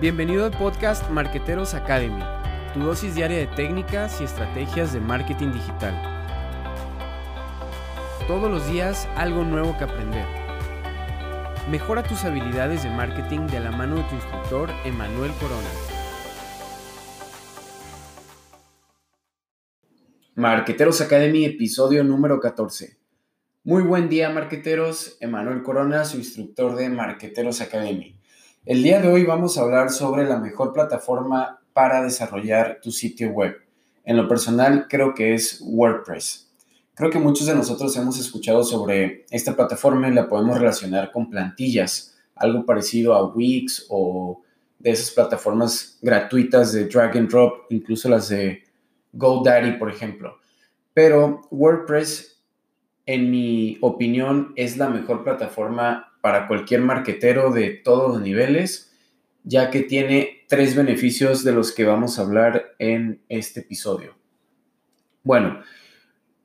Bienvenido al podcast Marqueteros Academy, tu dosis diaria de técnicas y estrategias de marketing digital. Todos los días algo nuevo que aprender. Mejora tus habilidades de marketing de la mano de tu instructor Emanuel Corona. Marqueteros Academy, episodio número 14. Muy buen día, marqueteros. Emanuel Corona, su instructor de Marqueteros Academy. El día de hoy vamos a hablar sobre la mejor plataforma para desarrollar tu sitio web. En lo personal, creo que es WordPress. Creo que muchos de nosotros hemos escuchado sobre esta plataforma y la podemos relacionar con plantillas, algo parecido a Wix o de esas plataformas gratuitas de drag and drop, incluso las de GoDaddy, por ejemplo. Pero WordPress en mi opinión, es la mejor plataforma para cualquier marquetero de todos los niveles, ya que tiene tres beneficios de los que vamos a hablar en este episodio. Bueno,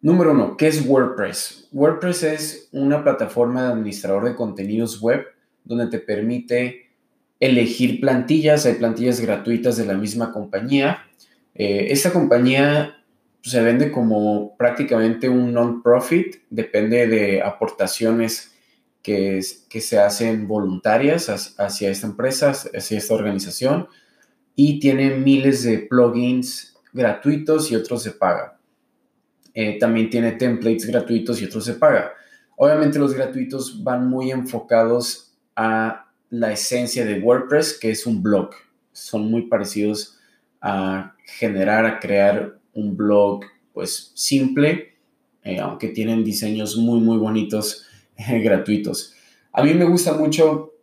número uno, ¿qué es WordPress? WordPress es una plataforma de administrador de contenidos web donde te permite elegir plantillas, hay plantillas gratuitas de la misma compañía. Eh, esta compañía se vende como prácticamente un non-profit, depende de aportaciones que, se hacen voluntarias hacia esta empresa, hacia esta organización, y tiene miles de plugins gratuitos y otros se paga. Eh, también tiene templates gratuitos y otros se paga. Obviamente los gratuitos van muy enfocados a la esencia de WordPress, que es un blog. Son muy parecidos a generar, a crear un blog pues simple, eh, aunque tienen diseños muy muy bonitos gratuitos. A mí me gusta mucho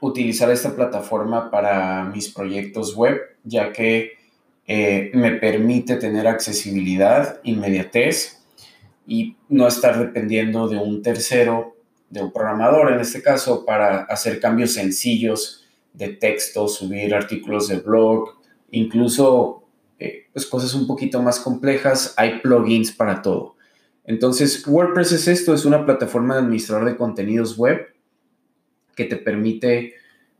utilizar esta plataforma para mis proyectos web, ya que eh, me permite tener accesibilidad, inmediatez y no estar dependiendo de un tercero, de un programador en este caso, para hacer cambios sencillos de texto, subir artículos de blog, incluso eh, pues cosas un poquito más complejas, hay plugins para todo. Entonces, WordPress es esto, es una plataforma de administrador de contenidos web que te permite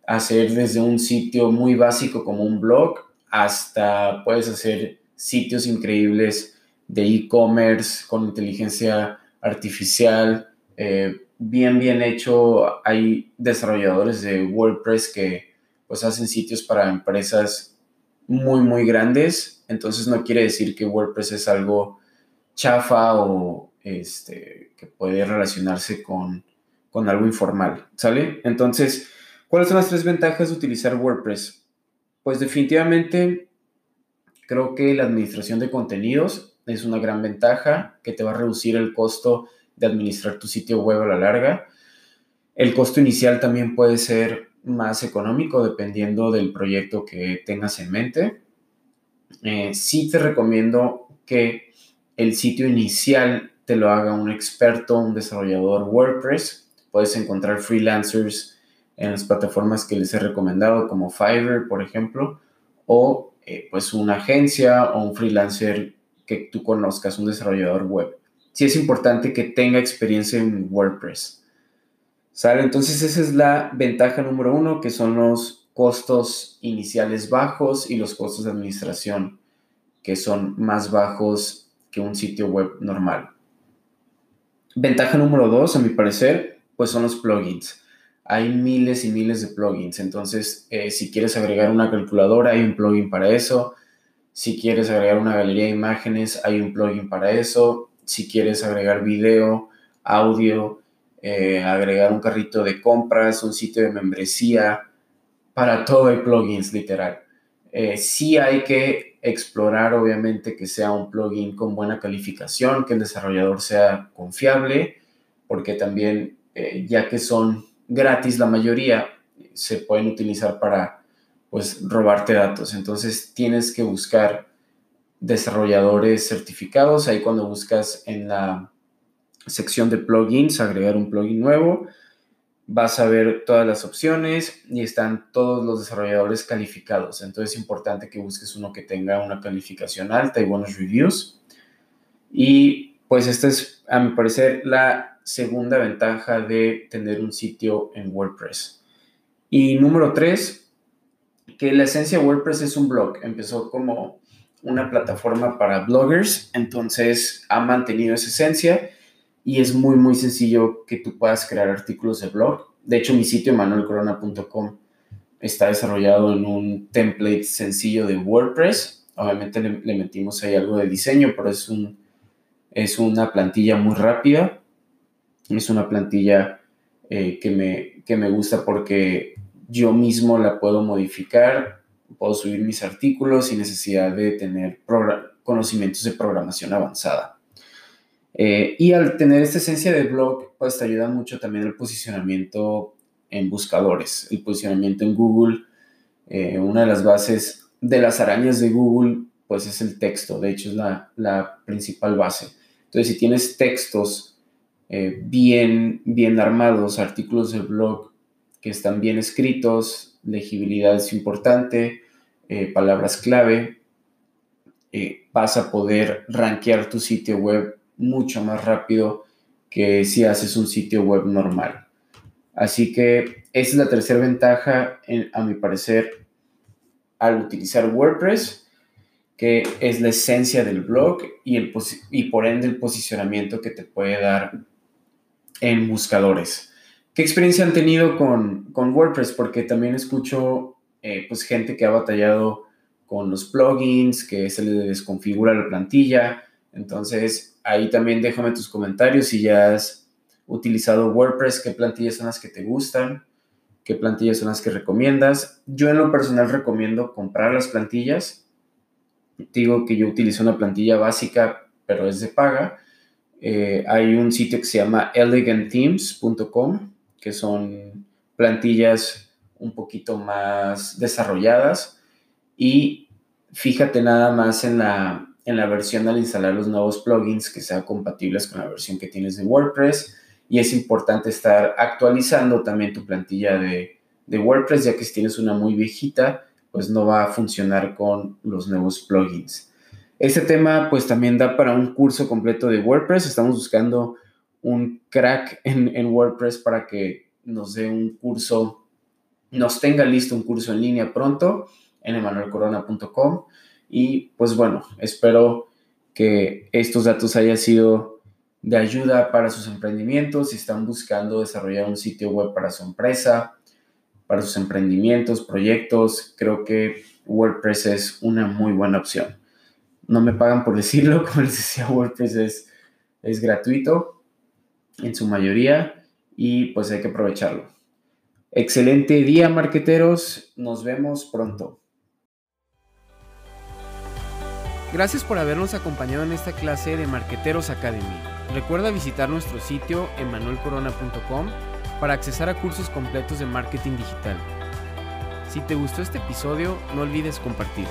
hacer desde un sitio muy básico como un blog hasta puedes hacer sitios increíbles de e-commerce con inteligencia artificial, eh, bien, bien hecho. Hay desarrolladores de WordPress que pues hacen sitios para empresas muy, muy grandes. Entonces no quiere decir que WordPress es algo chafa o este, que puede relacionarse con, con algo informal, ¿sale? Entonces, ¿cuáles son las tres ventajas de utilizar WordPress? Pues definitivamente creo que la administración de contenidos es una gran ventaja que te va a reducir el costo de administrar tu sitio web a la larga. El costo inicial también puede ser más económico dependiendo del proyecto que tengas en mente. Eh, sí te recomiendo que el sitio inicial te lo haga un experto, un desarrollador WordPress. Puedes encontrar freelancers en las plataformas que les he recomendado, como Fiverr, por ejemplo, o eh, pues una agencia o un freelancer que tú conozcas, un desarrollador web. Sí es importante que tenga experiencia en WordPress. ¿Sale? Entonces esa es la ventaja número uno, que son los costos iniciales bajos y los costos de administración, que son más bajos que un sitio web normal. Ventaja número dos, a mi parecer, pues son los plugins. Hay miles y miles de plugins. Entonces, eh, si quieres agregar una calculadora, hay un plugin para eso. Si quieres agregar una galería de imágenes, hay un plugin para eso. Si quieres agregar video, audio, eh, agregar un carrito de compras, un sitio de membresía, para todo hay plugins literal. Eh, sí hay que explorar obviamente que sea un plugin con buena calificación, que el desarrollador sea confiable, porque también eh, ya que son gratis la mayoría, se pueden utilizar para pues robarte datos. Entonces tienes que buscar desarrolladores certificados. Ahí cuando buscas en la sección de plugins, agregar un plugin nuevo. Vas a ver todas las opciones y están todos los desarrolladores calificados. Entonces es importante que busques uno que tenga una calificación alta y buenos reviews. Y pues esta es, a mi parecer, la segunda ventaja de tener un sitio en WordPress. Y número tres, que la esencia de WordPress es un blog. Empezó como una plataforma para bloggers, entonces ha mantenido esa esencia y es muy, muy sencillo que tú puedas crear artículos de blog. De hecho, mi sitio manuelcorona.com está desarrollado en un template sencillo de WordPress. Obviamente le, metimos ahí algo de diseño, pero es, un, es una plantilla muy rápida. Es una plantilla eh, que, me, que me gusta porque yo mismo la puedo modificar, puedo subir mis artículos sin necesidad de tener conocimientos de programación avanzada. Eh, y al tener esta esencia de blog, pues te ayuda mucho también el posicionamiento en buscadores, el posicionamiento en Google. Eh, una de las bases de las arañas de Google, pues es el texto, de hecho es la, la principal base. Entonces, si tienes textos eh, bien, bien armados, artículos de blog que están bien escritos, legibilidad es importante, palabras clave, vas a poder rankear tu sitio web mucho más rápido que si haces un sitio web normal. Así que esa es la tercera ventaja, a mi parecer, al utilizar WordPress, que es la esencia del blog y, el, y por ende el posicionamiento que te puede dar en buscadores. ¿Qué experiencia han tenido con, WordPress? Porque también escucho eh, pues gente que ha batallado con los plugins, que se le desconfigura la plantilla. Entonces, ahí también déjame tus comentarios si ya has utilizado WordPress, qué plantillas son las que te gustan, qué plantillas son las que recomiendas. Yo en lo personal recomiendo comprar las plantillas. Digo que yo utilizo una plantilla básica, pero es de paga. Eh, hay un sitio que se llama elegantthemes.com, que son plantillas un poquito más desarrolladas. Y fíjate nada más en la, en la versión al instalar los nuevos plugins que sean compatibles con la versión que tienes de WordPress. Y es importante estar actualizando también tu plantilla de, WordPress, ya que si tienes una muy viejita, pues no va a funcionar con los nuevos plugins. Este tema pues también da para un curso completo de WordPress. Estamos buscando un crack en, en WordPress para que nos dé un curso, nos tenga listo un curso en línea pronto en emanuelcorona.com. Y pues bueno, espero que estos datos hayan sido de ayuda para sus emprendimientos. Si están buscando desarrollar un sitio web para su empresa, para sus emprendimientos, proyectos, creo que WordPress es una muy buena opción. No me pagan por decirlo, como les decía, WordPress es, es gratuito en su mayoría y pues hay que aprovecharlo. Excelente día, marqueteros. Nos vemos pronto. Gracias por habernos acompañado en esta clase de Marqueteros Academy. Recuerda visitar nuestro sitio emanuelcorona.com para accesar a cursos completos de marketing digital. Si te gustó este episodio, no olvides compartirlo.